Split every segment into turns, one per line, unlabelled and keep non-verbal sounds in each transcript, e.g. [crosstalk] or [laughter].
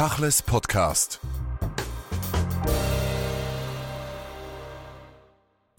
Tachles Podcast.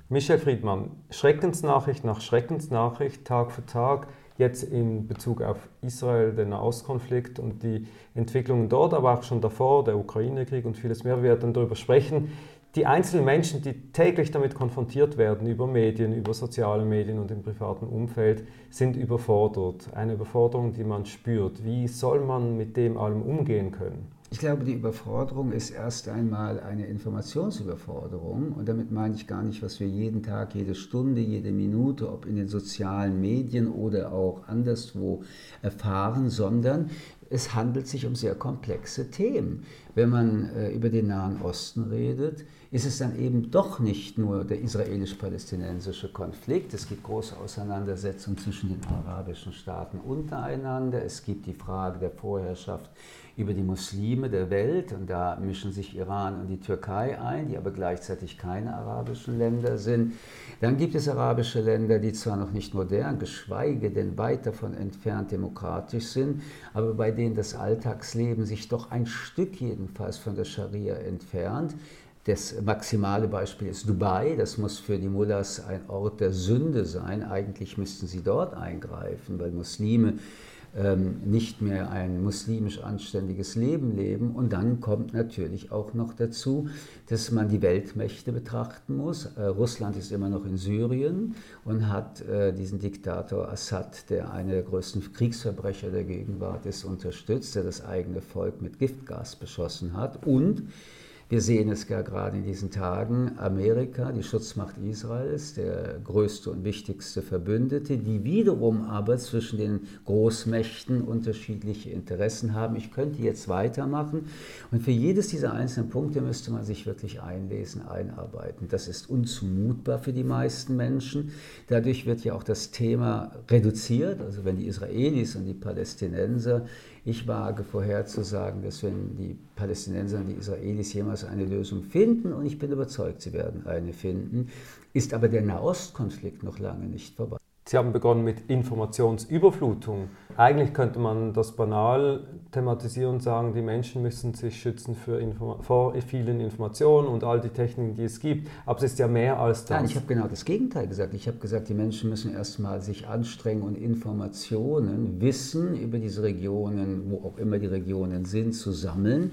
Michel Friedmann, Schreckensnachricht nach Schreckensnachricht, Tag für Tag, jetzt in Bezug auf Israel, den Nahostkonflikt und die Entwicklungen dort, aber auch schon davor, der Ukraine-Krieg und vieles mehr. Wir werden darüber sprechen die einzelnen Menschen, die täglich damit konfrontiert werden, über Medien, über soziale Medien und im privaten Umfeld, sind überfordert. Eine Überforderung, die man spürt. Wie soll man mit dem allem umgehen können?
Ich glaube, die Überforderung ist erst einmal eine Informationsüberforderung. Und damit meine ich gar nicht, was wir jeden Tag, jede Stunde, jede Minute, ob in den sozialen Medien oder auch anderswo erfahren, sondern es handelt sich um sehr komplexe Themen. Wenn man äh, über den Nahen Osten redet, ist es dann eben doch nicht nur der israelisch-palästinensische Konflikt. Es gibt große Auseinandersetzungen zwischen den arabischen Staaten untereinander. Es gibt die Frage der Vorherrschaft über die Muslime der Welt und da mischen sich Iran und die Türkei ein, die aber gleichzeitig keine arabischen Länder sind. Dann gibt es arabische Länder, die zwar noch nicht modern, geschweige denn weit davon entfernt demokratisch sind, aber bei denen das Alltagsleben sich doch ein Stück jedenfalls von der Scharia entfernt. Das maximale Beispiel ist Dubai. Das muss für die Mullahs ein Ort der Sünde sein. Eigentlich müssten sie dort eingreifen, weil Muslime nicht mehr ein muslimisch anständiges Leben leben. Und dann kommt natürlich auch noch dazu, dass man die Weltmächte betrachten muss. Äh, Russland ist immer noch in Syrien und hat äh, diesen Diktator Assad, der einer der größten Kriegsverbrecher der Gegenwart ist, unterstützt, der das eigene Volk mit Giftgas beschossen hat. Und wir sehen es ja gerade in diesen Tagen, Amerika, die Schutzmacht Israels, der größte und wichtigste Verbündete, die wiederum aber zwischen den Großmächten unterschiedliche Interessen haben. Ich könnte jetzt weitermachen und für jedes dieser einzelnen Punkte müsste man sich wirklich einlesen, einarbeiten. Das ist unzumutbar für die meisten Menschen. Dadurch wird ja auch das Thema reduziert, also wenn die Israelis und die Palästinenser ich wage vorherzusagen, dass wenn die Palästinenser und die Israelis jemals eine Lösung finden, und ich bin überzeugt, sie werden eine finden, ist aber der Nahostkonflikt noch lange nicht vorbei.
Sie haben begonnen mit Informationsüberflutung. Eigentlich könnte man das banal thematisieren und sagen, die Menschen müssen sich schützen vor vielen Informationen und all die Techniken, die es gibt. Aber es ist ja mehr als das.
Nein, ich habe genau das Gegenteil gesagt. Ich habe gesagt, die Menschen müssen erstmal sich anstrengen und Informationen, Wissen über diese Regionen, wo auch immer die Regionen sind, zu sammeln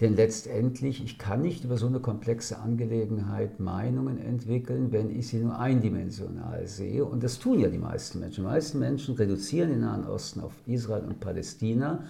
denn letztendlich, ich kann nicht über so eine komplexe Angelegenheit Meinungen entwickeln, wenn ich sie nur eindimensional sehe. Und das tun ja die meisten Menschen. Die meisten Menschen reduzieren den Nahen Osten auf Israel und Palästina.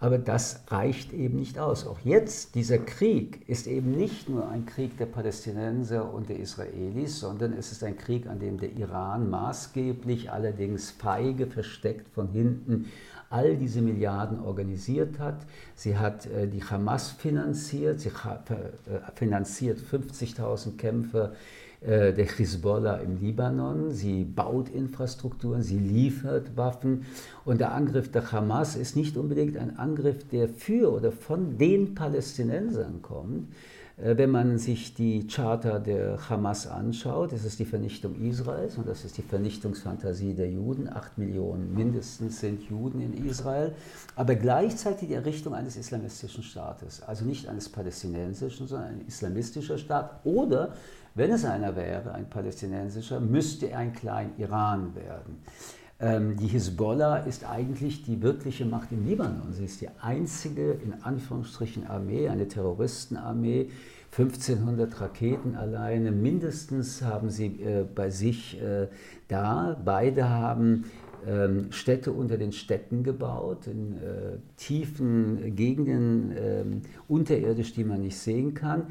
Aber das reicht eben nicht aus. Auch jetzt, dieser Krieg ist eben nicht nur ein Krieg der Palästinenser und der Israelis, sondern es ist ein Krieg, an dem der Iran maßgeblich, allerdings feige, versteckt von hinten all diese Milliarden organisiert hat. Sie hat äh, die Hamas finanziert, sie äh, finanziert 50.000 Kämpfer äh, der Hezbollah im Libanon. Sie baut Infrastrukturen, sie liefert Waffen. Und der Angriff der Hamas ist nicht unbedingt ein Angriff, der für oder von den Palästinensern kommt, wenn man sich die Charta der Hamas anschaut, das ist die Vernichtung Israels und das ist die Vernichtungsfantasie der Juden. Acht Millionen mindestens sind Juden in Israel, aber gleichzeitig die Errichtung eines islamistischen Staates. Also nicht eines palästinensischen, sondern ein islamistischer Staat. Oder, wenn es einer wäre, ein palästinensischer, müsste er ein Klein-Iran werden. Ähm, die Hisbollah ist eigentlich die wirkliche Macht im Libanon. Sie ist die einzige, in Anführungsstrichen, Armee, eine Terroristenarmee. 1500 Raketen alleine, mindestens haben sie äh, bei sich äh, da. Beide haben ähm, Städte unter den Städten gebaut, in äh, tiefen Gegenden, ähm, unterirdisch, die man nicht sehen kann.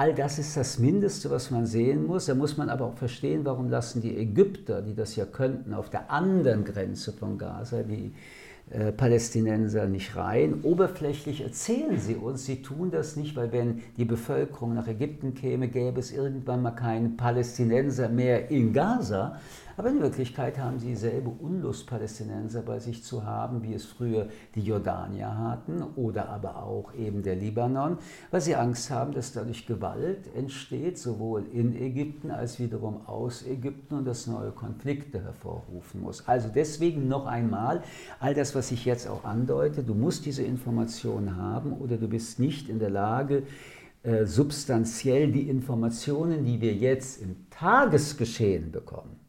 All das ist das Mindeste, was man sehen muss. Da muss man aber auch verstehen, warum lassen die Ägypter, die das ja könnten, auf der anderen Grenze von Gaza, die äh, Palästinenser nicht rein. Oberflächlich erzählen sie uns, sie tun das nicht, weil wenn die Bevölkerung nach Ägypten käme, gäbe es irgendwann mal keinen Palästinenser mehr in Gaza. Aber in Wirklichkeit haben sie dieselbe Unlust, Palästinenser bei sich zu haben, wie es früher die Jordanier hatten oder aber auch eben der Libanon, weil sie Angst haben, dass dadurch Gewalt entsteht, sowohl in Ägypten als wiederum aus Ägypten und das neue Konflikte hervorrufen muss. Also deswegen noch einmal, all das, was ich jetzt auch andeute, du musst diese Informationen haben oder du bist nicht in der Lage, äh, substanziell die Informationen, die wir jetzt im Tagesgeschehen bekommen,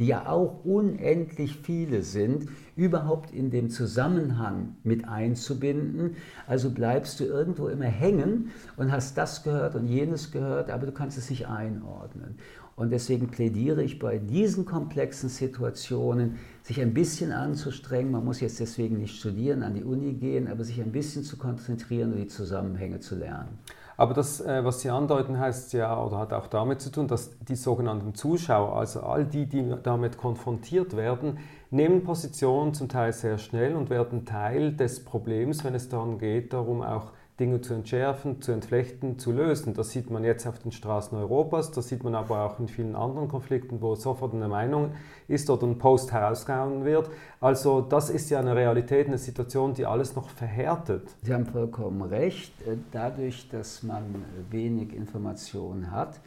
die ja auch unendlich viele sind, überhaupt in dem Zusammenhang mit einzubinden. Also bleibst du irgendwo immer hängen und hast das gehört und jenes gehört, aber du kannst es nicht einordnen. Und deswegen plädiere ich bei diesen komplexen Situationen, sich ein bisschen anzustrengen. Man muss jetzt deswegen nicht studieren, an die Uni gehen, aber sich ein bisschen zu konzentrieren und die Zusammenhänge zu lernen.
Aber das, äh, was Sie andeuten, heißt ja oder hat auch damit zu tun, dass die sogenannten Zuschauer, also all die, die damit konfrontiert werden, nehmen Position zum Teil sehr schnell und werden Teil des Problems, wenn es darum geht, darum auch Dinge zu entschärfen, zu entflechten, zu lösen. Das sieht man jetzt auf den Straßen Europas, das sieht man aber auch in vielen anderen Konflikten, wo sofort eine Meinung ist oder ein Post herausgehauen wird. Also das ist ja eine Realität, eine Situation, die alles noch verhärtet.
Sie haben vollkommen recht. Dadurch, dass man wenig Informationen hat,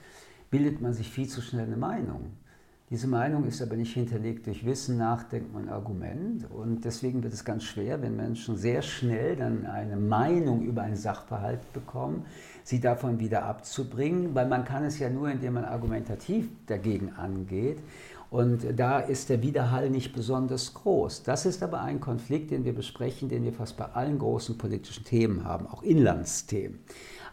bildet man sich viel zu schnell eine Meinung. Diese Meinung ist aber nicht hinterlegt durch Wissen, Nachdenken und Argument. Und deswegen wird es ganz schwer, wenn Menschen sehr schnell dann eine Meinung über einen Sachverhalt bekommen, sie davon wieder abzubringen, weil man kann es ja nur, indem man argumentativ dagegen angeht. Und da ist der Widerhall nicht besonders groß. Das ist aber ein Konflikt, den wir besprechen, den wir fast bei allen großen politischen Themen haben, auch Inlandsthemen.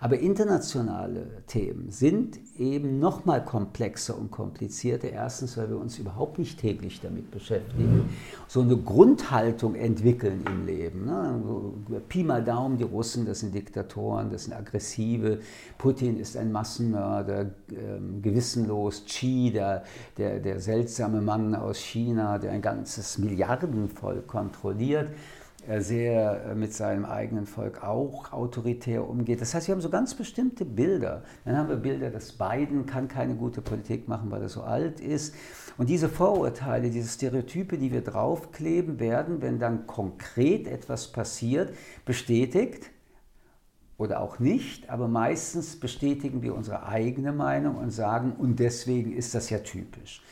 Aber internationale Themen sind eben noch mal komplexer und komplizierter. Erstens, weil wir uns überhaupt nicht täglich damit beschäftigen, so eine Grundhaltung entwickeln im Leben. Ne? Pi mal Daumen, die Russen, das sind Diktatoren, das sind Aggressive. Putin ist ein Massenmörder, ähm, gewissenlos. Xi, der, der, der seltsame Mann aus China, der ein ganzes Milliardenvolk kontrolliert sehr äh, mit seinem eigenen Volk auch autoritär umgeht. Das heißt, wir haben so ganz bestimmte Bilder. Dann haben wir Bilder, dass Biden kann keine gute Politik machen, weil er so alt ist. Und diese Vorurteile, diese Stereotype, die wir draufkleben, werden, wenn dann konkret etwas passiert, bestätigt oder auch nicht, aber meistens bestätigen wir unsere eigene Meinung und sagen, und deswegen ist das ja typisch.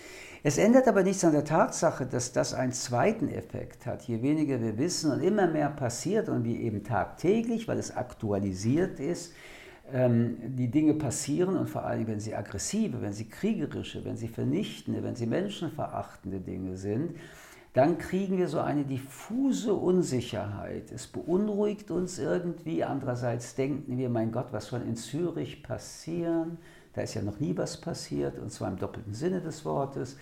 Es ändert aber nichts an der Tatsache, dass das einen zweiten Effekt hat. Je weniger wir wissen und immer mehr passiert und wie eben tagtäglich, weil es aktualisiert ist, ähm, die Dinge passieren und vor allem, wenn sie aggressive, wenn sie kriegerische, wenn sie vernichtende, wenn sie menschenverachtende Dinge sind, dann kriegen wir so eine diffuse Unsicherheit. Es beunruhigt uns irgendwie. Andererseits denken wir, mein Gott, was soll in Zürich passieren? Da ist ja noch nie was passiert, und zwar im doppelten Sinne des Wortes.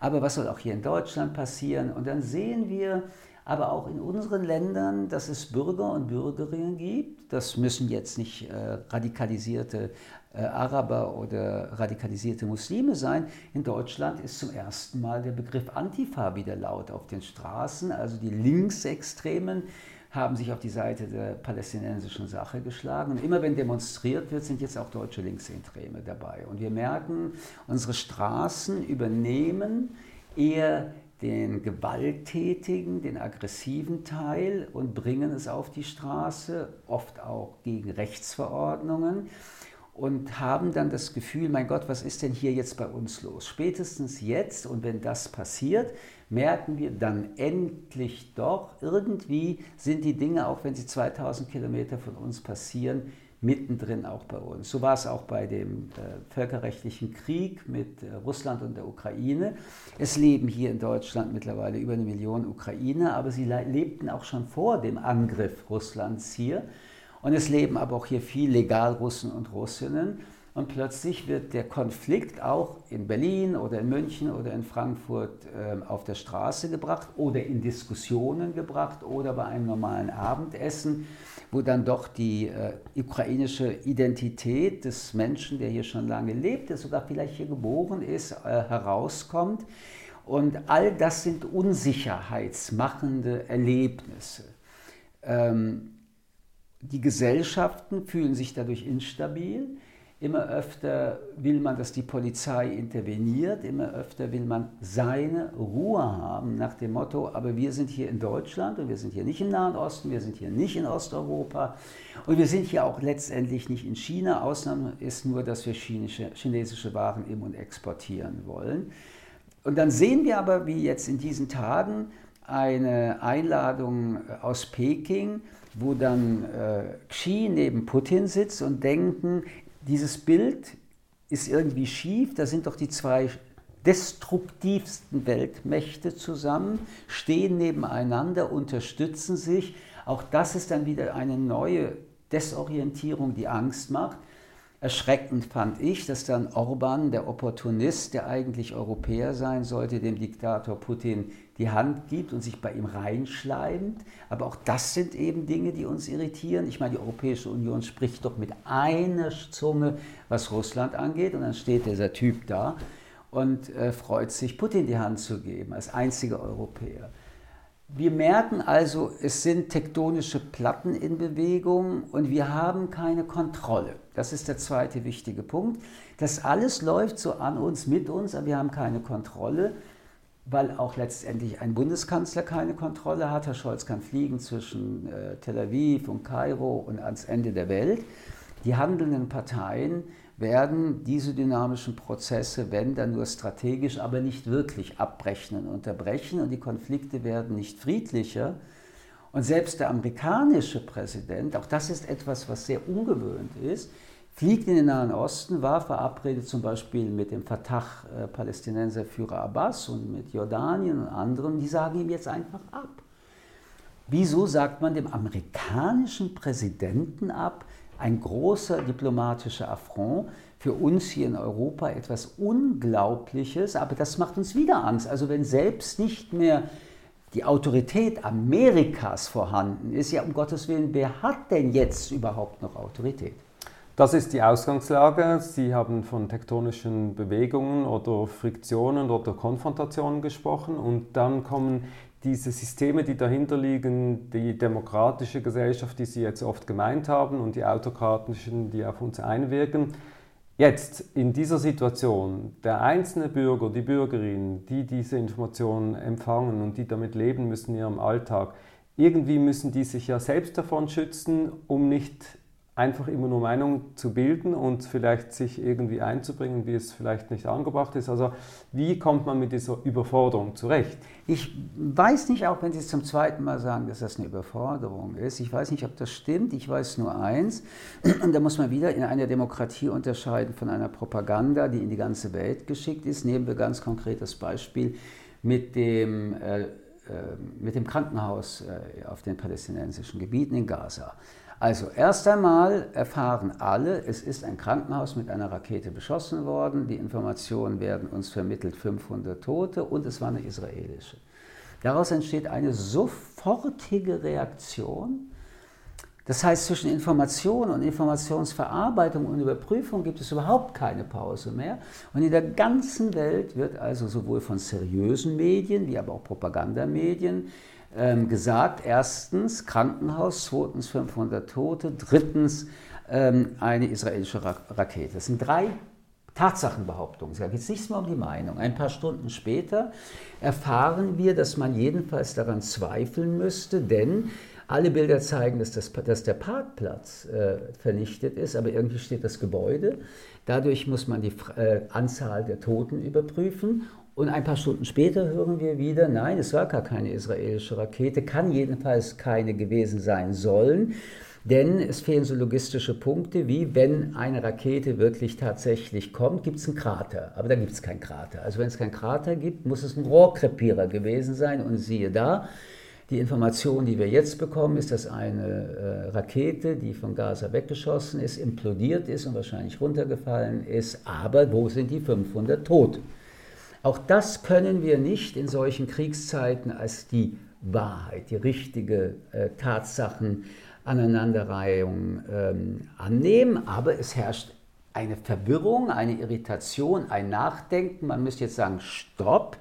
Aber was soll auch hier in Deutschland passieren? Und dann sehen wir aber auch in unseren Ländern, dass es Bürger und Bürgerinnen gibt. Das müssen jetzt nicht äh, radikalisierte äh, Araber oder radikalisierte Muslime sein. In Deutschland ist zum ersten Mal der Begriff Antifa wieder laut auf den Straßen. Also die Linksextremen haben sich auf die Seite der palästinensischen Sache geschlagen. Und immer wenn demonstriert wird, sind jetzt auch deutsche Linksextreme dabei. Und wir merken, unsere Straßen übernehmen eher den gewalttätigen, den aggressiven Teil und bringen es auf die Straße, oft auch gegen Rechtsverordnungen und haben dann das Gefühl, mein Gott, was ist denn hier jetzt bei uns los? Spätestens jetzt und wenn das passiert, merken wir dann endlich doch, irgendwie sind die Dinge, auch wenn sie 2000 Kilometer von uns passieren, mittendrin auch bei uns. So war es auch bei dem äh, völkerrechtlichen Krieg mit äh, Russland und der Ukraine. Es leben hier in Deutschland mittlerweile über eine Million Ukrainer, aber sie lebten auch schon vor dem Angriff Russlands hier. Und es leben aber auch hier viel Legalrussen und Russinnen. Und plötzlich wird der Konflikt auch in Berlin oder in München oder in Frankfurt äh, auf der Straße gebracht oder in Diskussionen gebracht oder bei einem normalen Abendessen, wo dann doch die äh, ukrainische Identität des Menschen, der hier schon lange lebt, der sogar vielleicht hier geboren ist, äh, herauskommt. Und all das sind unsicherheitsmachende Erlebnisse. Ähm, die Gesellschaften fühlen sich dadurch instabil. Immer öfter will man, dass die Polizei interveniert, immer öfter will man seine Ruhe haben nach dem Motto, aber wir sind hier in Deutschland und wir sind hier nicht im Nahen Osten, wir sind hier nicht in Osteuropa und wir sind hier auch letztendlich nicht in China. Ausnahme ist nur, dass wir chinesische, chinesische Waren im und exportieren wollen. Und dann sehen wir aber, wie jetzt in diesen Tagen eine Einladung aus Peking, wo dann äh, Xi neben Putin sitzt und denken, dieses Bild ist irgendwie schief, da sind doch die zwei destruktivsten Weltmächte zusammen, stehen nebeneinander, unterstützen sich. Auch das ist dann wieder eine neue Desorientierung, die Angst macht. Erschreckend fand ich, dass dann Orban, der Opportunist, der eigentlich Europäer sein sollte, dem Diktator Putin die Hand gibt und sich bei ihm reinschleimt. Aber auch das sind eben Dinge, die uns irritieren. Ich meine, die Europäische Union spricht doch mit einer Zunge, was Russland angeht. Und dann steht dieser Typ da und äh, freut sich, Putin die Hand zu geben, als einziger Europäer. Wir merken also, es sind tektonische Platten in Bewegung und wir haben keine Kontrolle. Das ist der zweite wichtige Punkt. Das alles läuft so an uns, mit uns, aber wir haben keine Kontrolle, weil auch letztendlich ein Bundeskanzler keine Kontrolle hat. Herr Scholz kann fliegen zwischen äh, Tel Aviv und Kairo und ans Ende der Welt. Die handelnden Parteien werden diese dynamischen Prozesse, wenn dann nur strategisch, aber nicht wirklich abbrechen und unterbrechen und die Konflikte werden nicht friedlicher. Und selbst der amerikanische Präsident, auch das ist etwas, was sehr ungewöhnt ist, fliegt in den Nahen Osten, war verabredet zum Beispiel mit dem Fatah-Palästinenserführer Abbas und mit Jordanien und anderen, die sagen ihm jetzt einfach ab. Wieso sagt man dem amerikanischen Präsidenten ab, ein großer diplomatischer Affront, für uns hier in Europa etwas Unglaubliches, aber das macht uns wieder Angst. Also wenn selbst nicht mehr die Autorität Amerikas vorhanden ist, ja um Gottes Willen, wer hat denn jetzt überhaupt noch Autorität?
Das ist die Ausgangslage. Sie haben von tektonischen Bewegungen oder Friktionen oder Konfrontationen gesprochen und dann kommen diese Systeme, die dahinter liegen, die demokratische Gesellschaft, die Sie jetzt oft gemeint haben, und die autokratischen, die auf uns einwirken. Jetzt in dieser Situation, der einzelne Bürger, die Bürgerin, die diese Informationen empfangen und die damit leben müssen in ihrem Alltag, irgendwie müssen die sich ja selbst davon schützen, um nicht einfach immer nur Meinung zu bilden und vielleicht sich irgendwie einzubringen, wie es vielleicht nicht angebracht ist. Also wie kommt man mit dieser Überforderung zurecht?
Ich weiß nicht, auch wenn Sie es zum zweiten Mal sagen, dass das eine Überforderung ist. Ich weiß nicht, ob das stimmt. Ich weiß nur eins. [clears throat] Und da muss man wieder in einer Demokratie unterscheiden von einer Propaganda, die in die ganze Welt geschickt ist. Nehmen wir ganz konkretes Beispiel mit dem, äh, äh mit dem Krankenhaus äh, auf den palästinensischen Gebieten in Gaza. Also erst einmal erfahren alle, es ist ein Krankenhaus mit einer Rakete beschossen worden, die Informationen werden uns vermittelt, 500 Tote und es war eine israelische. Daraus entsteht eine sofortige Reaktion. Das heißt, zwischen Information und Informationsverarbeitung und Überprüfung gibt es überhaupt keine Pause mehr. Und in der ganzen Welt wird also sowohl von seriösen Medien wie aber auch Propagandamedien ähm, gesagt, erstens Krankenhaus, zweitens 500 Tote, drittens ähm, eine israelische Ra Rakete. Das sind drei Tatsachenbehauptungen. Da geht es nicht mehr um die Meinung. Ein paar Stunden später erfahren wir, dass man jedenfalls daran zweifeln müsste, denn alle Bilder zeigen, dass, das, dass der Parkplatz äh, vernichtet ist, aber irgendwie steht das Gebäude. Dadurch muss man die äh, Anzahl der Toten überprüfen und ein paar Stunden später hören wir wieder, nein, es war gar keine israelische Rakete, kann jedenfalls keine gewesen sein sollen. Denn es fehlen so logistische Punkte, wie wenn eine Rakete wirklich tatsächlich kommt, gibt es einen Krater. Aber da gibt es keinen Krater. Also wenn es keinen Krater gibt, muss es ein Rohrkrepierer gewesen sein. Und siehe da, die Information, die wir jetzt bekommen, ist, dass eine äh, Rakete, die von Gaza weggeschossen ist, implodiert ist und wahrscheinlich runtergefallen ist. Aber wo sind die 500 Tote? Auch das können wir nicht in solchen Kriegszeiten als die Wahrheit, die richtige äh, Tatsachenaneinanderreihung ähm, annehmen, aber es herrscht eine Verwirrung, eine Irritation, ein Nachdenken. Man müsste jetzt sagen, stopp,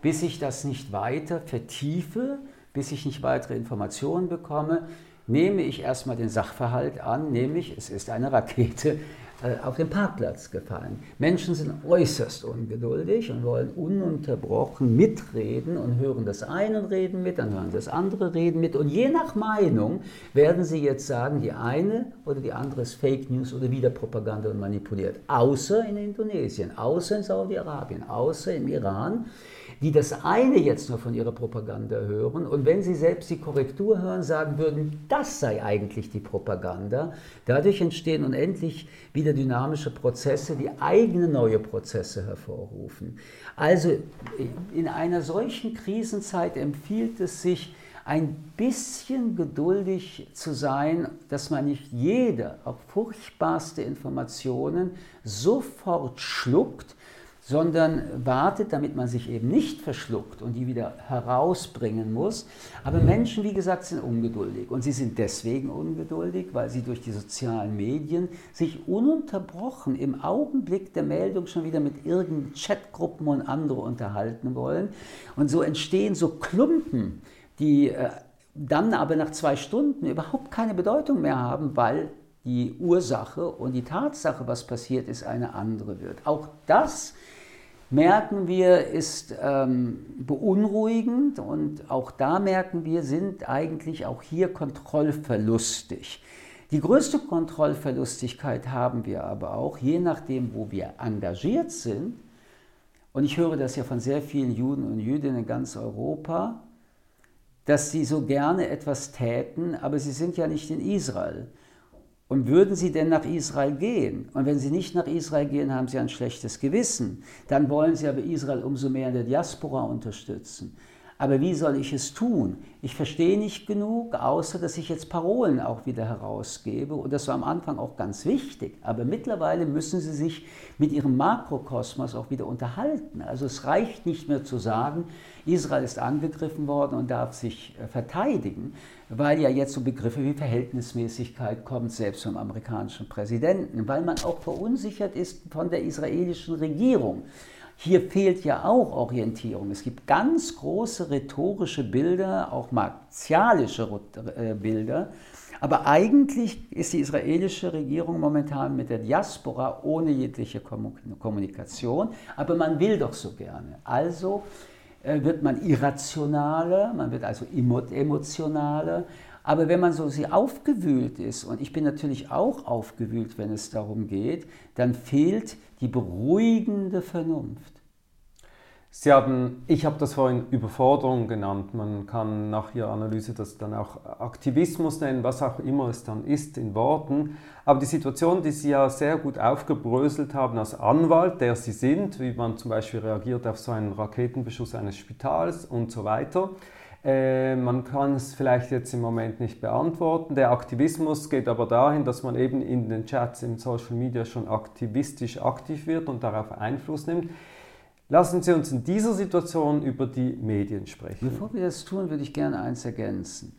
bis ich das nicht weiter vertiefe, bis ich nicht weitere Informationen bekomme, nehme ich erstmal den Sachverhalt an, nämlich es ist eine Rakete auf den Parkplatz gefallen. Menschen sind äußerst ungeduldig und wollen ununterbrochen mitreden und hören das eine reden mit, dann hören das andere reden mit. Und je nach Meinung werden sie jetzt sagen, die eine oder die andere ist Fake News oder wieder Propaganda und manipuliert. Außer in Indonesien, außer in Saudi-Arabien, außer im Iran die das eine jetzt nur von ihrer Propaganda hören und wenn sie selbst die Korrektur hören, sagen würden, das sei eigentlich die Propaganda. Dadurch entstehen unendlich wieder dynamische Prozesse, die eigene neue Prozesse hervorrufen. Also in einer solchen Krisenzeit empfiehlt es sich, ein bisschen geduldig zu sein, dass man nicht jede, auch furchtbarste Informationen sofort schluckt, sondern wartet, damit man sich eben nicht verschluckt und die wieder herausbringen muss. Aber Menschen, wie gesagt, sind ungeduldig. Und sie sind deswegen ungeduldig, weil sie durch die sozialen Medien sich ununterbrochen im Augenblick der Meldung schon wieder mit irgendeinen Chatgruppen und andere unterhalten wollen. Und so entstehen so Klumpen, die äh, dann aber nach zwei Stunden überhaupt keine Bedeutung mehr haben, weil die Ursache und die Tatsache, was passiert ist, eine andere wird. Auch das merken wir, ist ähm, beunruhigend und auch da merken wir, sind eigentlich auch hier kontrollverlustig. Die größte Kontrollverlustigkeit haben wir aber auch, je nachdem, wo wir engagiert sind. Und ich höre das ja von sehr vielen Juden und Jüdinnen in ganz Europa, dass sie so gerne etwas täten, aber sie sind ja nicht in Israel. Und würden sie denn nach Israel gehen? Und wenn sie nicht nach Israel gehen, haben sie ein schlechtes Gewissen. Dann wollen sie aber Israel umso mehr in der Diaspora unterstützen. Aber wie soll ich es tun? Ich verstehe nicht genug, außer dass ich jetzt Parolen auch wieder herausgebe. Und das war am Anfang auch ganz wichtig. Aber mittlerweile müssen sie sich mit ihrem Makrokosmos auch wieder unterhalten. Also es reicht nicht mehr zu sagen, Israel ist angegriffen worden und darf sich äh, verteidigen, weil ja jetzt so Begriffe wie Verhältnismäßigkeit kommt, selbst vom amerikanischen Präsidenten, weil man auch verunsichert ist von der israelischen Regierung. Hier fehlt ja auch Orientierung. Es gibt ganz große rhetorische Bilder, auch martialische äh, Bilder. Aber eigentlich ist die israelische Regierung momentan mit der Diaspora ohne jegliche Kommunikation. Aber man will doch so gerne. Also wird man irrationaler, man wird also emotionaler. Aber wenn man so sie aufgewühlt ist, und ich bin natürlich auch aufgewühlt, wenn es darum geht, dann fehlt die beruhigende Vernunft.
Sie haben, ich habe das vorhin Überforderung genannt. Man kann nach Ihrer Analyse das dann auch Aktivismus nennen, was auch immer es dann ist in Worten. Aber die Situation, die Sie ja sehr gut aufgebröselt haben als Anwalt, der Sie sind, wie man zum Beispiel reagiert auf so einen Raketenbeschuss eines Spitals und so weiter, äh, man kann es vielleicht jetzt im Moment nicht beantworten. Der Aktivismus geht aber dahin, dass man eben in den Chats im Social Media schon aktivistisch aktiv wird und darauf Einfluss nimmt. Lassen Sie uns in dieser Situation über die Medien sprechen.
Bevor wir das tun, würde ich gerne eins ergänzen.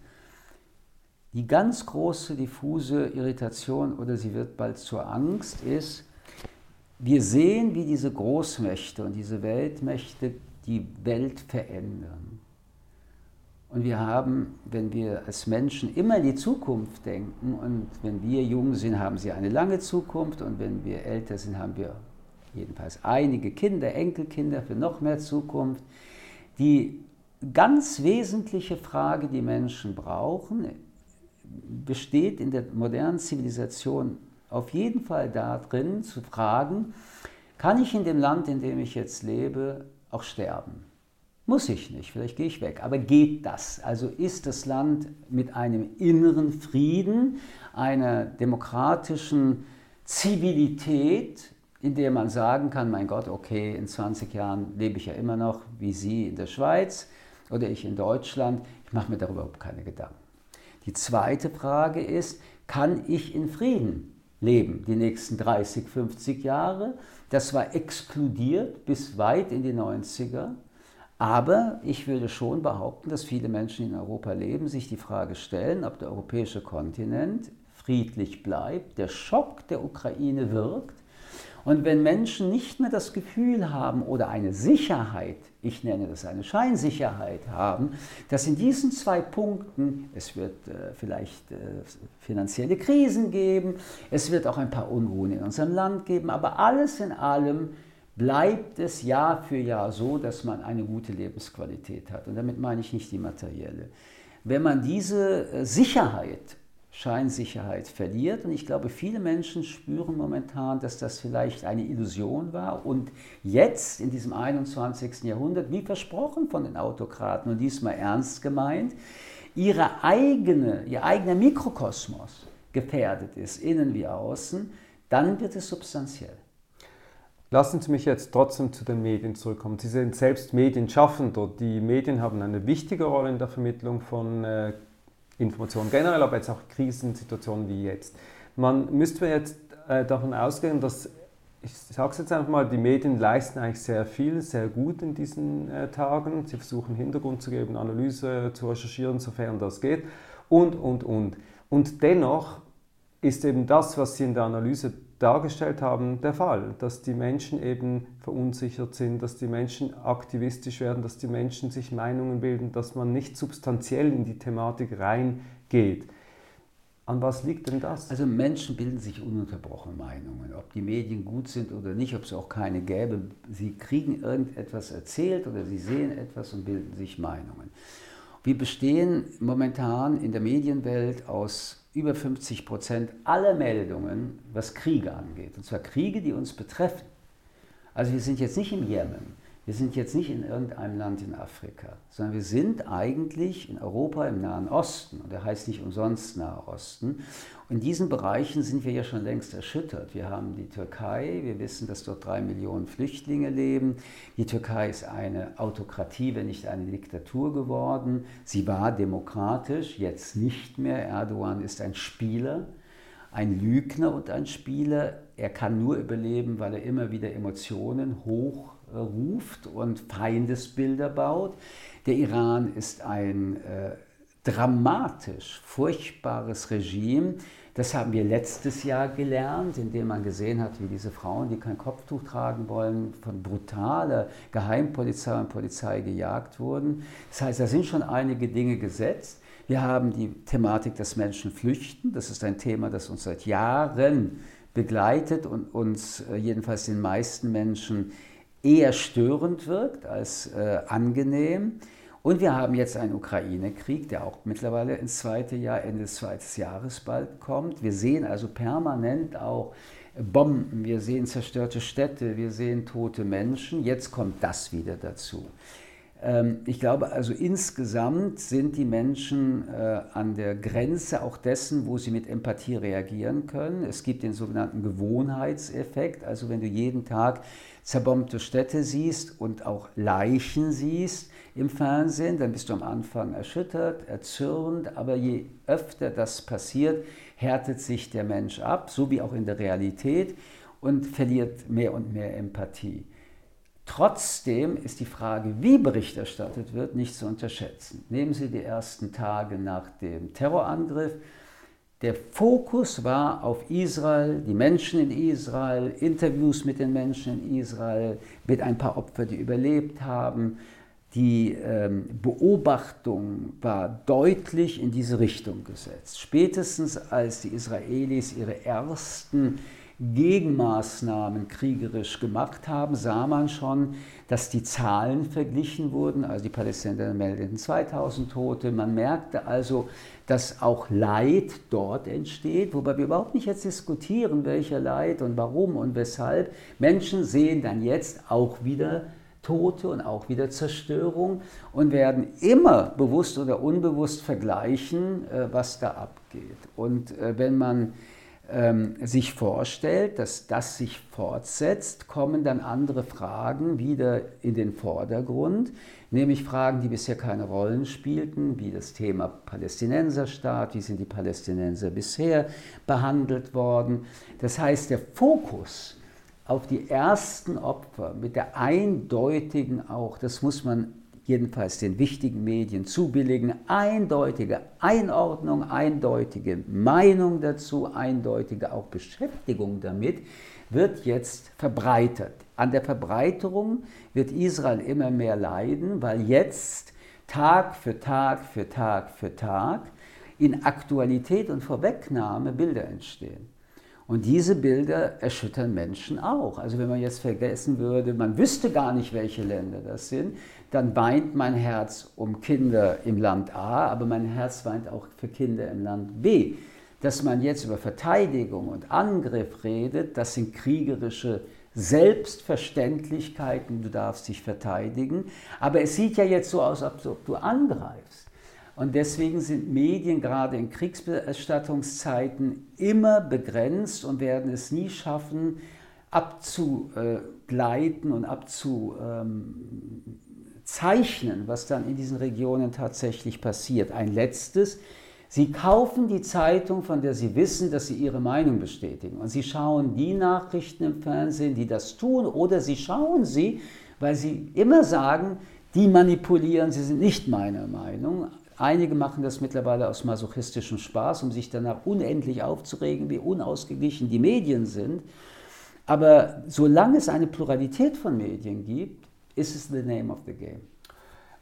Die ganz große diffuse Irritation oder sie wird bald zur Angst ist, wir sehen, wie diese Großmächte und diese Weltmächte die Welt verändern. Und wir haben, wenn wir als Menschen immer in die Zukunft denken und wenn wir jung sind, haben sie eine lange Zukunft und wenn wir älter sind, haben wir jedenfalls einige Kinder, Enkelkinder für noch mehr Zukunft. Die ganz wesentliche Frage, die Menschen brauchen, besteht in der modernen Zivilisation auf jeden Fall darin, zu fragen, kann ich in dem Land, in dem ich jetzt lebe, auch sterben? Muss ich nicht, vielleicht gehe ich weg, aber geht das? Also ist das Land mit einem inneren Frieden, einer demokratischen Zivilität, in der man sagen kann, mein Gott, okay, in 20 Jahren lebe ich ja immer noch wie Sie in der Schweiz oder ich in Deutschland. Ich mache mir darüber überhaupt keine Gedanken. Die zweite Frage ist, kann ich in Frieden leben die nächsten 30, 50 Jahre? Das war exkludiert bis weit in die 90er. Aber ich würde schon behaupten, dass viele Menschen in Europa leben, sich die Frage stellen, ob der europäische Kontinent friedlich bleibt, der Schock der Ukraine wirkt Und wenn Menschen nicht mehr das Gefühl haben oder eine Sicherheit, ich nenne das eine Scheinsicherheit haben, dass in diesen zwei Punkten, es wird äh, vielleicht äh, finanzielle Krisen geben, es wird auch ein paar Unruhen in unserem Land geben, aber alles in allem bleibt es Jahr für Jahr so, dass man eine gute Lebensqualität hat. Und damit meine ich nicht die materielle. Wenn man diese äh, Sicherheit Scheinsicherheit verliert. Und ich glaube, viele Menschen spüren momentan, dass das vielleicht eine Illusion war. Und jetzt, in diesem 21. Jahrhundert, wie versprochen von den Autokraten und diesmal ernst gemeint, ihre eigene, ihr eigener Mikrokosmos gefährdet ist, innen wie außen, dann wird es substanziell.
Lassen Sie mich jetzt trotzdem zu den Medien zurückkommen. Sie sind selbst Medienschaffender. Die Medien haben eine wichtige Rolle in der Vermittlung von äh, Informationen generell, aber jetzt auch Krisensituationen wie jetzt. Man müsste jetzt äh, davon ausgehen, dass, ich sage es jetzt einfach mal, die Medien leisten eigentlich sehr viel, sehr gut in diesen äh, Tagen. Sie versuchen Hintergrund zu geben, Analyse zu recherchieren, sofern das geht und, und, und. Und dennoch ist eben das, was Sie in der Analyse dargestellt haben, der Fall, dass die Menschen eben verunsichert sind, dass die Menschen aktivistisch werden, dass die Menschen sich Meinungen bilden, dass man nicht substanziell in die Thematik reingeht. An was liegt denn das?
Also Menschen bilden sich ununterbrochen Meinungen, ob die Medien gut sind oder nicht, ob es auch keine gäbe. Sie kriegen irgendetwas erzählt oder sie sehen etwas und bilden sich Meinungen. Wir bestehen momentan in der Medienwelt aus über 50 Prozent aller Meldungen, was Kriege angeht. Und zwar Kriege, die uns betreffen. Also wir sind jetzt nicht im Jemen, wir sind jetzt nicht in irgendeinem Land in Afrika, sondern wir sind eigentlich in Europa im Nahen Osten. Und der heißt nicht umsonst Nahe Osten. In diesen Bereichen sind wir ja schon längst erschüttert. Wir haben die Türkei, wir wissen, dass dort drei Millionen Flüchtlinge leben. Die Türkei ist eine Autokratie, wenn nicht eine Diktatur geworden. Sie war demokratisch, jetzt nicht mehr. Erdogan ist ein Spieler, ein Lügner und ein Spieler. Er kann nur überleben, weil er immer wieder Emotionen hochruft und Feindesbilder baut. Der Iran ist ein äh, dramatisch furchtbares Regime. Das haben wir letztes Jahr gelernt, indem man gesehen hat, wie diese Frauen, die kein Kopftuch tragen wollen, von brutaler Geheimpolizei und Polizei gejagt wurden. Das heißt, da sind schon einige Dinge gesetzt. Wir haben die Thematik, dass Menschen flüchten. Das ist ein Thema, das uns seit Jahren begleitet und uns äh, jedenfalls den meisten Menschen eher störend wirkt als äh, angenehm. Und wir haben jetzt einen Ukraine-Krieg, der auch mittlerweile ins zweite Jahr, Ende des zweiten Jahres bald kommt. Wir sehen also permanent auch Bomben, wir sehen zerstörte Städte, wir sehen tote Menschen. Jetzt kommt das wieder dazu. Ähm, ich glaube also insgesamt sind die Menschen äh, an der Grenze auch dessen, wo sie mit Empathie reagieren können. Es gibt den sogenannten Gewohnheitseffekt, also wenn du jeden Tag zerbombte Städte siehst und auch Leichen siehst, im Fernsehen, dann bist du am Anfang erschüttert, erzürnt, aber je öfter das passiert, härtet sich der Mensch ab, so wie auch in der Realität, und verliert mehr und mehr Empathie. Trotzdem ist die Frage, wie Bericht erstattet wird, nicht zu unterschätzen. Nehmen Sie die ersten Tage nach dem Terrorangriff. Der Fokus war auf Israel, die Menschen in Israel, Interviews mit den Menschen in Israel, mit ein paar Opfern, die überlebt haben, die ähm, Beobachtung war deutlich in diese Richtung gesetzt. Spätestens als die Israelis ihre ersten Gegenmaßnahmen kriegerisch gemacht haben, sah man schon, dass die Zahlen verglichen wurden. Also die Palästinenser meldeten 2000 Tote. Man merkte also, dass auch Leid dort entsteht, wobei wir überhaupt nicht jetzt diskutieren, welcher Leid und warum und weshalb. Menschen sehen dann jetzt auch wieder Tote und auch wieder Zerstörung und werden immer bewusst oder unbewusst vergleichen, äh, was da abgeht. Und äh, wenn man ähm, sich vorstellt, dass das sich fortsetzt, kommen dann andere Fragen wieder in den Vordergrund, nämlich Fragen, die bisher keine Rollen spielten, wie das Thema Palästinenserstaat, wie sind die Palästinenser bisher behandelt worden. Das heißt, der Fokus auf die ersten Opfer mit der eindeutigen auch, das muss man jedenfalls den wichtigen Medien zubilligen, eindeutige Einordnung, eindeutige Meinung dazu, eindeutige auch Beschäftigung damit, wird jetzt verbreitert. An der Verbreiterung wird Israel immer mehr leiden, weil jetzt Tag für Tag für Tag für Tag in Aktualität und Vorwegnahme Bilder entstehen. Und diese Bilder erschüttern Menschen auch. Also wenn man jetzt vergessen würde, man wüsste gar nicht, welche Länder das sind, dann weint mein Herz um Kinder im Land A, aber mein Herz weint auch für Kinder im Land B. Dass man jetzt über Verteidigung und Angriff redet, das sind kriegerische Selbstverständlichkeiten, du darfst dich verteidigen. Aber es sieht ja jetzt so aus, als ob du angreifst. Und deswegen sind Medien gerade in Kriegsberichterstattungszeiten immer begrenzt und werden es nie schaffen, abzugleiten und abzuzeichnen, was dann in diesen Regionen tatsächlich passiert. Ein letztes, Sie kaufen die Zeitung, von der Sie wissen, dass Sie Ihre Meinung bestätigen. Und Sie schauen die Nachrichten im Fernsehen, die das tun, oder Sie schauen sie, weil Sie immer sagen, die manipulieren, sie sind nicht meiner Meinung. Einige machen das mittlerweile aus masochistischem Spaß, um sich danach unendlich aufzuregen, wie unausgeglichen die Medien sind. Aber solange es eine Pluralität von Medien gibt, ist es the name of the game.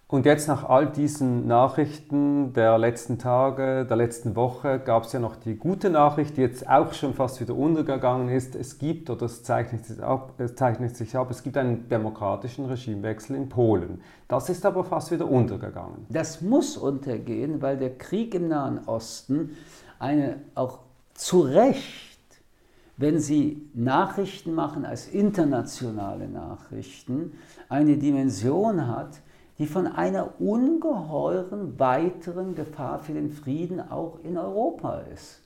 Und jetzt nach all diesen Nachrichten der letzten Tage, der letzten Woche, gab es ja noch die gute Nachricht, die jetzt auch schon fast wieder untergegangen ist. Es gibt, oder es zeichnet sich ab, es, zeichnet sich ab, es gibt einen demokratischen Regimewechsel in Polen. Das ist aber fast wieder untergegangen.
Das muss untergehen, weil der Krieg im Nahen Osten eine auch zu Recht wenn Sie Nachrichten machen als internationale Nachrichten, eine Dimension hat, die von einer ungeheuren weiteren Gefahr für den Frieden auch in Europa ist.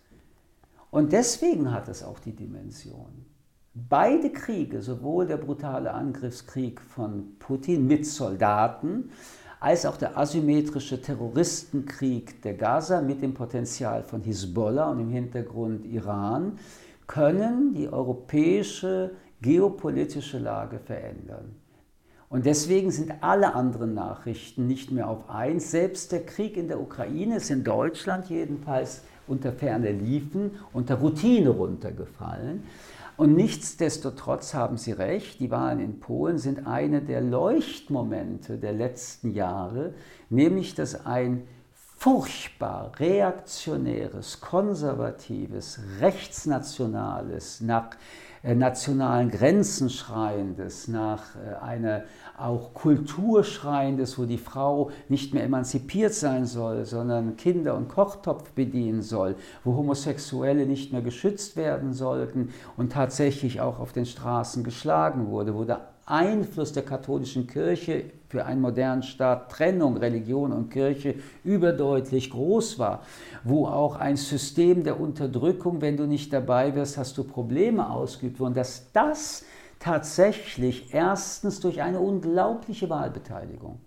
Und deswegen hat es auch die Dimension. Beide Kriege, sowohl der brutale Angriffskrieg von Putin mit Soldaten, als auch der asymmetrische Terroristenkrieg der Gaza mit dem Potenzial von Hisbollah und im Hintergrund Iran, können die europäische geopolitische Lage verändern. Und deswegen sind alle anderen Nachrichten nicht mehr auf eins. Selbst der Krieg in der Ukraine ist in Deutschland jedenfalls unter ferne Liefen, unter Routine runtergefallen. Und nichtsdestotrotz haben Sie recht, die Wahlen in Polen sind eine der Leuchtmomente der letzten Jahre, nämlich dass ein furchtbar reaktionäres, konservatives, rechtsnationales, nach äh, nationalen Grenzen schreiendes, nach äh, einer auch Kultur schreiendes, wo die Frau nicht mehr emanzipiert sein soll, sondern Kinder und Kochtopf bedienen soll, wo Homosexuelle nicht mehr geschützt werden sollten und tatsächlich auch auf den Straßen geschlagen wurde, wo der Einfluss der katholischen Kirche für einen modernen Staat, Trennung Religion und Kirche überdeutlich groß war, wo auch ein System der Unterdrückung, wenn du nicht dabei wirst, hast du Probleme ausgeübt worden, dass das tatsächlich erstens durch eine unglaubliche Wahlbeteiligung,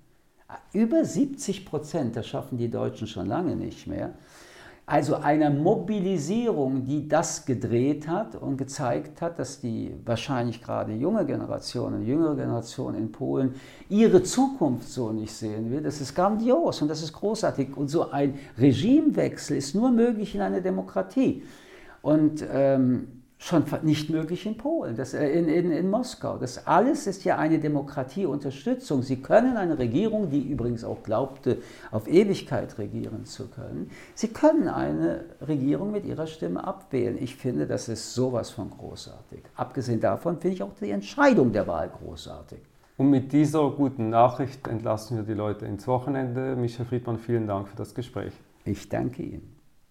über 70 Prozent, das schaffen die Deutschen schon lange nicht mehr, also einer Mobilisierung, die das gedreht hat und gezeigt hat, dass die wahrscheinlich gerade junge Generation und jüngere Generation in Polen ihre Zukunft so nicht sehen will, das ist grandios und das ist großartig. Und so ein Regimewechsel ist nur möglich in einer Demokratie. Und ähm, schon nicht möglich in Polen, das, äh, in, in, in Moskau. Das alles ist ja eine Demokratieunterstützung. Sie können eine Regierung, die übrigens auch glaubte, auf Ewigkeit regieren zu können, Sie können eine Regierung mit ihrer Stimme abwählen. Ich finde, das ist sowas von großartig. Abgesehen davon finde ich auch die Entscheidung der Wahl großartig.
Und mit dieser guten Nachricht entlassen wir die Leute ins Wochenende. Michael Friedmann, vielen Dank für das Gespräch.
Ich danke Ihnen.